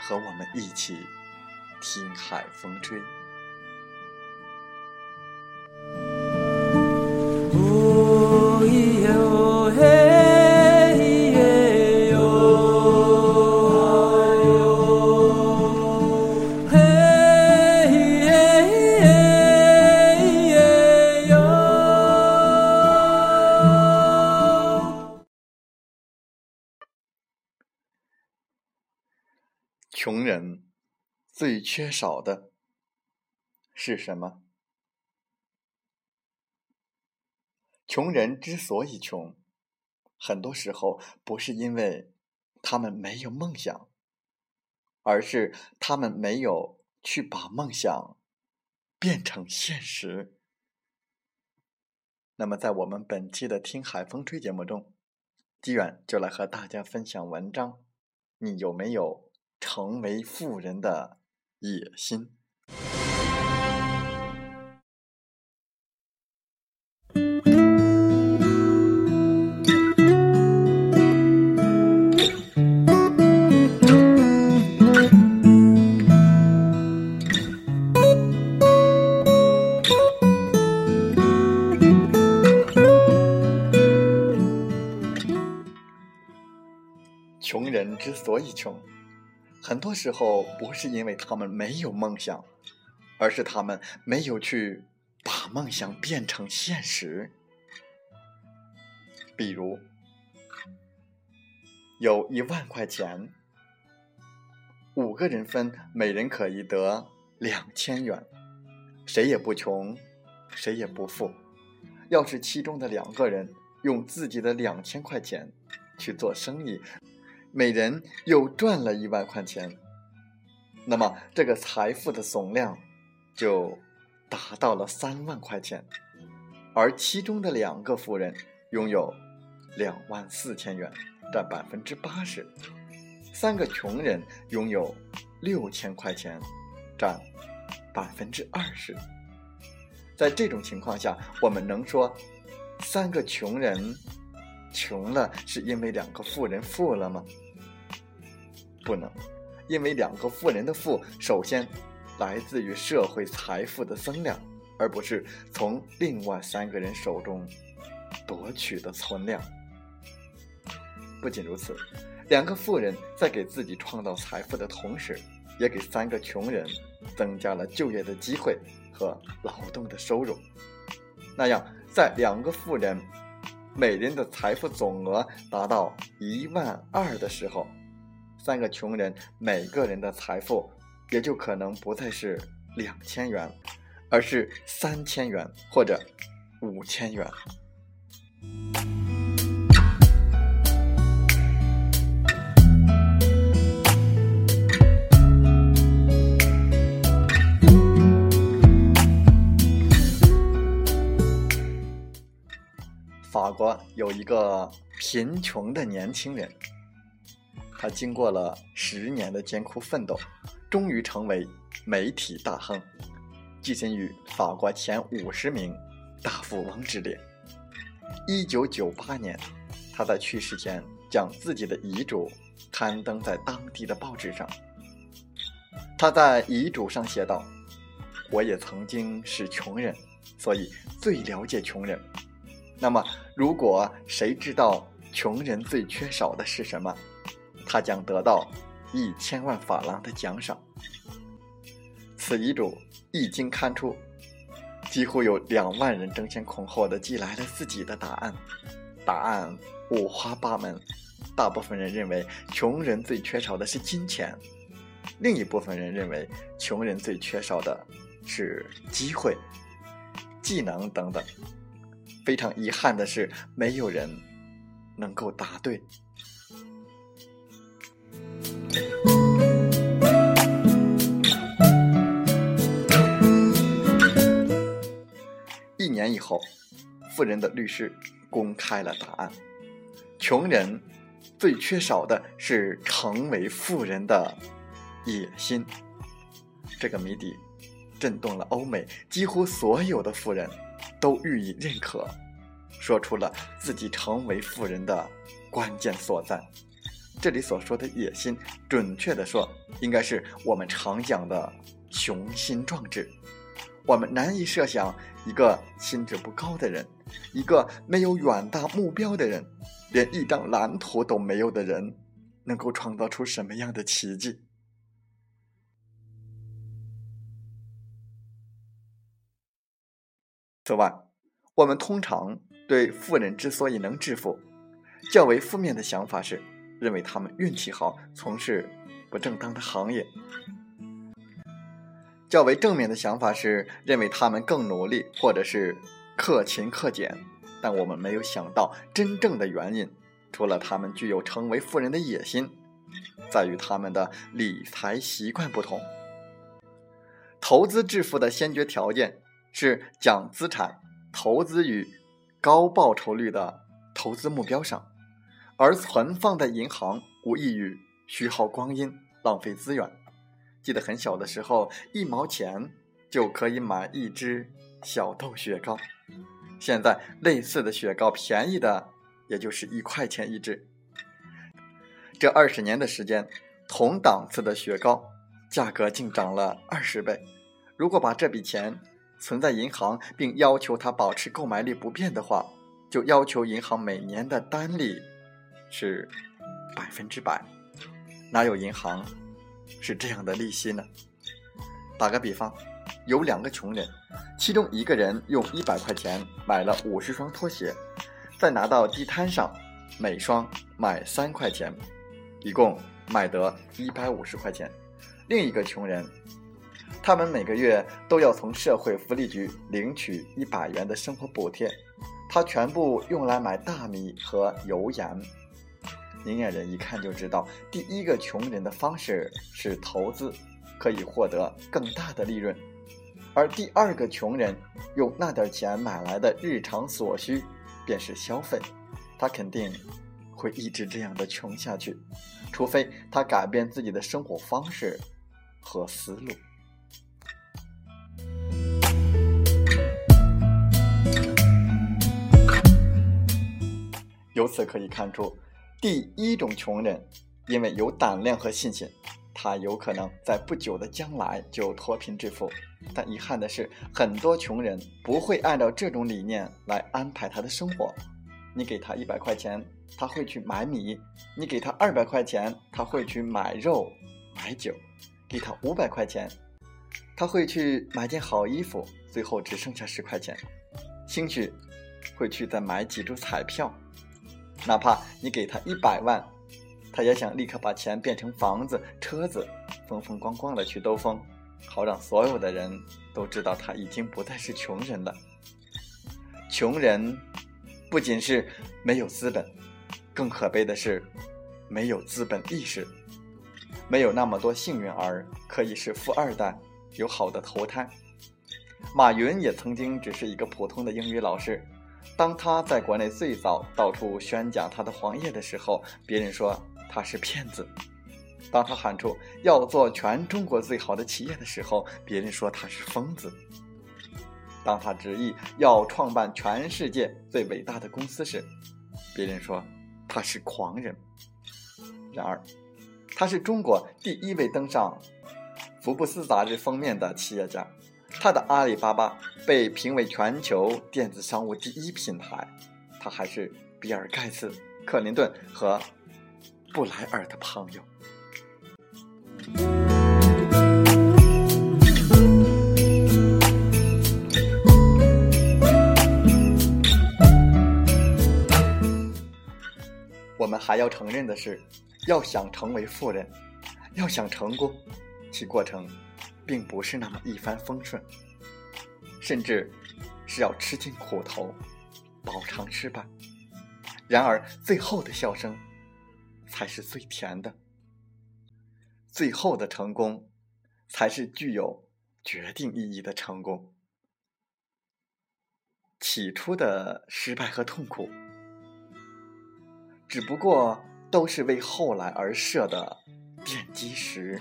和我们一起听海风吹。缺少的是什么？穷人之所以穷，很多时候不是因为他们没有梦想，而是他们没有去把梦想变成现实。那么，在我们本期的《听海风吹》节目中，基远就来和大家分享文章。你有没有？成为富人的野心。穷人之所以穷。很多时候不是因为他们没有梦想，而是他们没有去把梦想变成现实。比如，有一万块钱，五个人分，每人可以得两千元，谁也不穷，谁也不富。要是其中的两个人用自己的两千块钱去做生意，每人又赚了一万块钱，那么这个财富的总量就达到了三万块钱，而其中的两个富人拥有两万四千元，占百分之八十；三个穷人拥有六千块钱，占百分之二十。在这种情况下，我们能说三个穷人穷了是因为两个富人富了吗？不能，因为两个富人的富，首先来自于社会财富的增量，而不是从另外三个人手中夺取的存量。不仅如此，两个富人在给自己创造财富的同时，也给三个穷人增加了就业的机会和劳动的收入。那样，在两个富人每人的财富总额达到一万二的时候，三个穷人每个人的财富也就可能不再是两千元，而是三千元或者五千元。法国有一个贫穷的年轻人。他经过了十年的艰苦奋斗，终于成为媒体大亨，跻身于法国前五十名大富翁之列。一九九八年，他在去世前将自己的遗嘱刊登在当地的报纸上。他在遗嘱上写道：“我也曾经是穷人，所以最了解穷人。那么，如果谁知道穷人最缺少的是什么，他将得到一千万法郎的奖赏。”此遗嘱一经刊出。几乎有两万人争先恐后的寄来了自己的答案，答案五花八门。大部分人认为穷人最缺少的是金钱，另一部分人认为穷人最缺少的是机会、技能等等。非常遗憾的是，没有人能够答对。一年以后，富人的律师公开了答案：穷人最缺少的是成为富人的野心。这个谜底震动了欧美，几乎所有的富人都予以认可，说出了自己成为富人的关键所在。这里所说的野心，准确的说，应该是我们常讲的雄心壮志。我们难以设想。一个心智不高的人，一个没有远大目标的人，连一张蓝图都没有的人，能够创造出什么样的奇迹？此外，我们通常对富人之所以能致富，较为负面的想法是，认为他们运气好，从事不正当的行业。较为正面的想法是认为他们更努力，或者是克勤克俭，但我们没有想到真正的原因，除了他们具有成为富人的野心，在于他们的理财习惯不同。投资致富的先决条件是将资产投资于高报酬率的投资目标上，而存放在银行无异于虚耗光阴、浪费资源。记得很小的时候，一毛钱就可以买一支小豆雪糕。现在类似的雪糕便宜的也就是一块钱一支。这二十年的时间，同档次的雪糕价格竟涨了二十倍。如果把这笔钱存在银行，并要求它保持购买力不变的话，就要求银行每年的单利是百分之百。哪有银行？是这样的利息呢？打个比方，有两个穷人，其中一个人用一百块钱买了五十双拖鞋，再拿到地摊上，每双卖三块钱，一共卖得一百五十块钱。另一个穷人，他们每个月都要从社会福利局领取一百元的生活补贴，他全部用来买大米和油盐。明眼人一看就知道，第一个穷人的方式是投资，可以获得更大的利润；而第二个穷人用那点钱买来的日常所需，便是消费。他肯定会一直这样的穷下去，除非他改变自己的生活方式和思路。由此可以看出。第一种穷人，因为有胆量和信心，他有可能在不久的将来就脱贫致富。但遗憾的是，很多穷人不会按照这种理念来安排他的生活。你给他一百块钱，他会去买米；你给他二百块钱，他会去买肉、买酒；给他五百块钱，他会去买件好衣服，最后只剩下十块钱，兴许会去再买几注彩票。哪怕你给他一百万，他也想立刻把钱变成房子、车子，风风光光的去兜风，好让所有的人都知道他已经不再是穷人了。穷人不仅是没有资本，更可悲的是没有资本意识，没有那么多幸运儿可以是富二代，有好的投胎。马云也曾经只是一个普通的英语老师。当他在国内最早到处宣讲他的黄页的时候，别人说他是骗子；当他喊出要做全中国最好的企业的时候，别人说他是疯子。当他执意要创办全世界最伟大的公司时，别人说他是狂人。然而，他是中国第一位登上福布斯杂志封面的企业家。他的阿里巴巴被评为全球电子商务第一品牌。他还是比尔·盖茨、克林顿和布莱尔的朋友。我们还要承认的是，要想成为富人，要想成功，其过程并不是那么一帆风顺，甚至是要吃尽苦头，饱尝失败。然而，最后的笑声才是最甜的，最后的成功才是具有决定意义的成功。起初的失败和痛苦。只不过都是为后来而设的奠基石，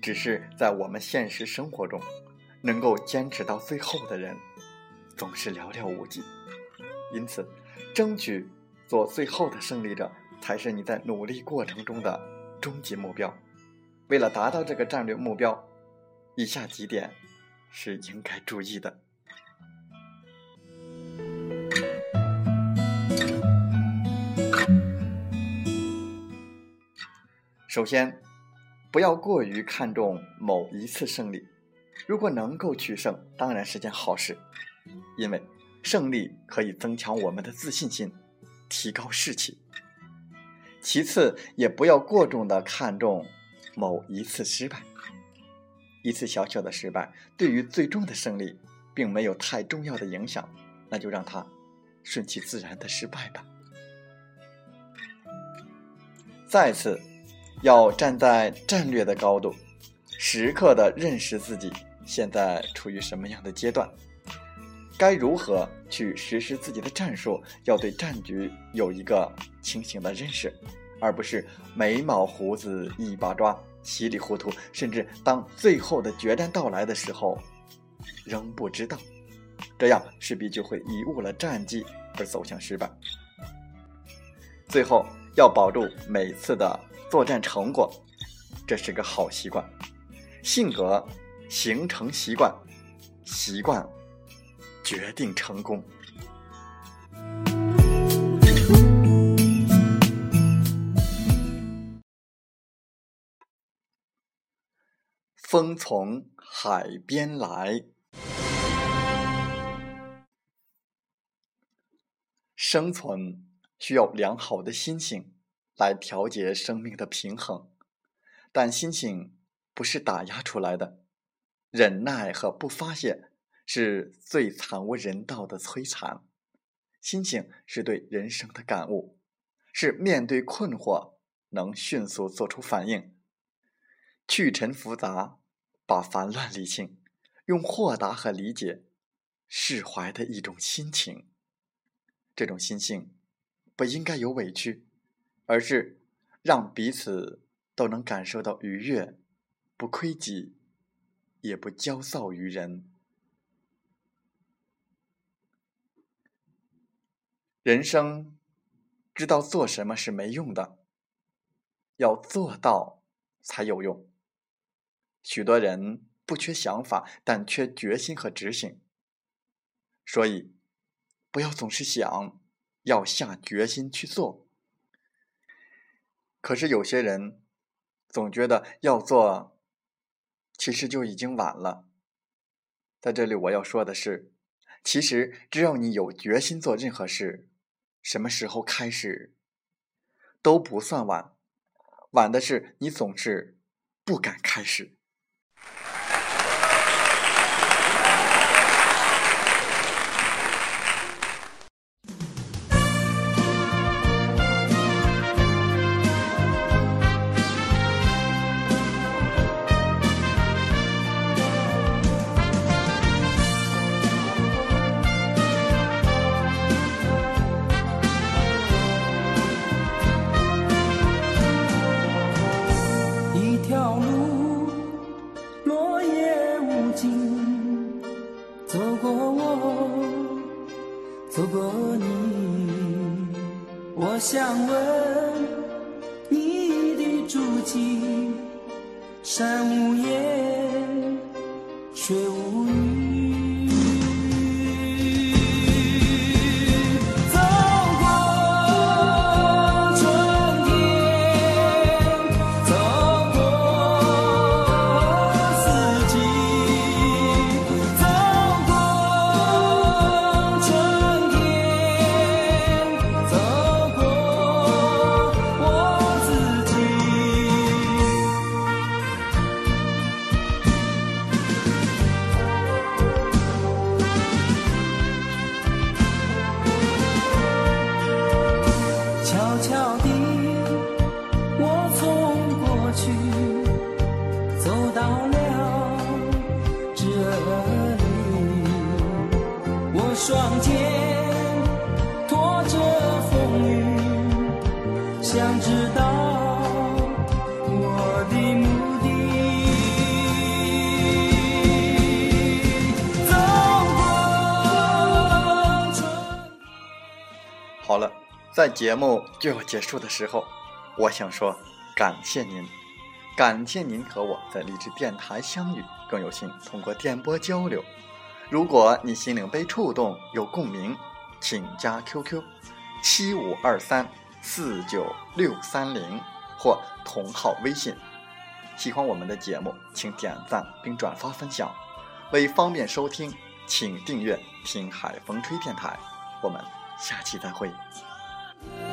只是在我们现实生活中，能够坚持到最后的人，总是寥寥无几。因此，争取做最后的胜利者，才是你在努力过程中的终极目标。为了达到这个战略目标，以下几点是应该注意的。首先，不要过于看重某一次胜利。如果能够取胜，当然是件好事，因为胜利可以增强我们的自信心，提高士气。其次，也不要过重的看重某一次失败。一次小小的失败对于最终的胜利并没有太重要的影响，那就让它顺其自然的失败吧。再次。要站在战略的高度，时刻的认识自己现在处于什么样的阶段，该如何去实施自己的战术，要对战局有一个清醒的认识，而不是眉毛胡子一把抓，稀里糊涂，甚至当最后的决战到来的时候，仍不知道，这样势必就会贻误了战机而走向失败。最后要保住每次的。作战成果，这是个好习惯。性格形成习惯，习惯决定成功。风从海边来，生存需要良好的心性。来调节生命的平衡，但心性不是打压出来的。忍耐和不发泄是最惨无人道的摧残。心性是对人生的感悟，是面对困惑能迅速做出反应，去尘复杂，把烦乱理清，用豁达和理解释怀的一种心情。这种心性不应该有委屈。而是让彼此都能感受到愉悦，不亏己，也不骄躁于人。人生知道做什么是没用的，要做到才有用。许多人不缺想法，但缺决心和执行。所以，不要总是想，要下决心去做。可是有些人总觉得要做，其实就已经晚了。在这里我要说的是，其实只要你有决心做任何事，什么时候开始都不算晚，晚的是你总是不敢开始。山无言，水无在节目就要结束的时候，我想说感谢您，感谢您和我在励志电台相遇，更有幸通过电波交流。如果你心灵被触动，有共鸣，请加 QQ 七五二三四九六三零或同号微信。喜欢我们的节目，请点赞并转发分享。为方便收听，请订阅“听海风吹电台”。我们下期再会。Yeah.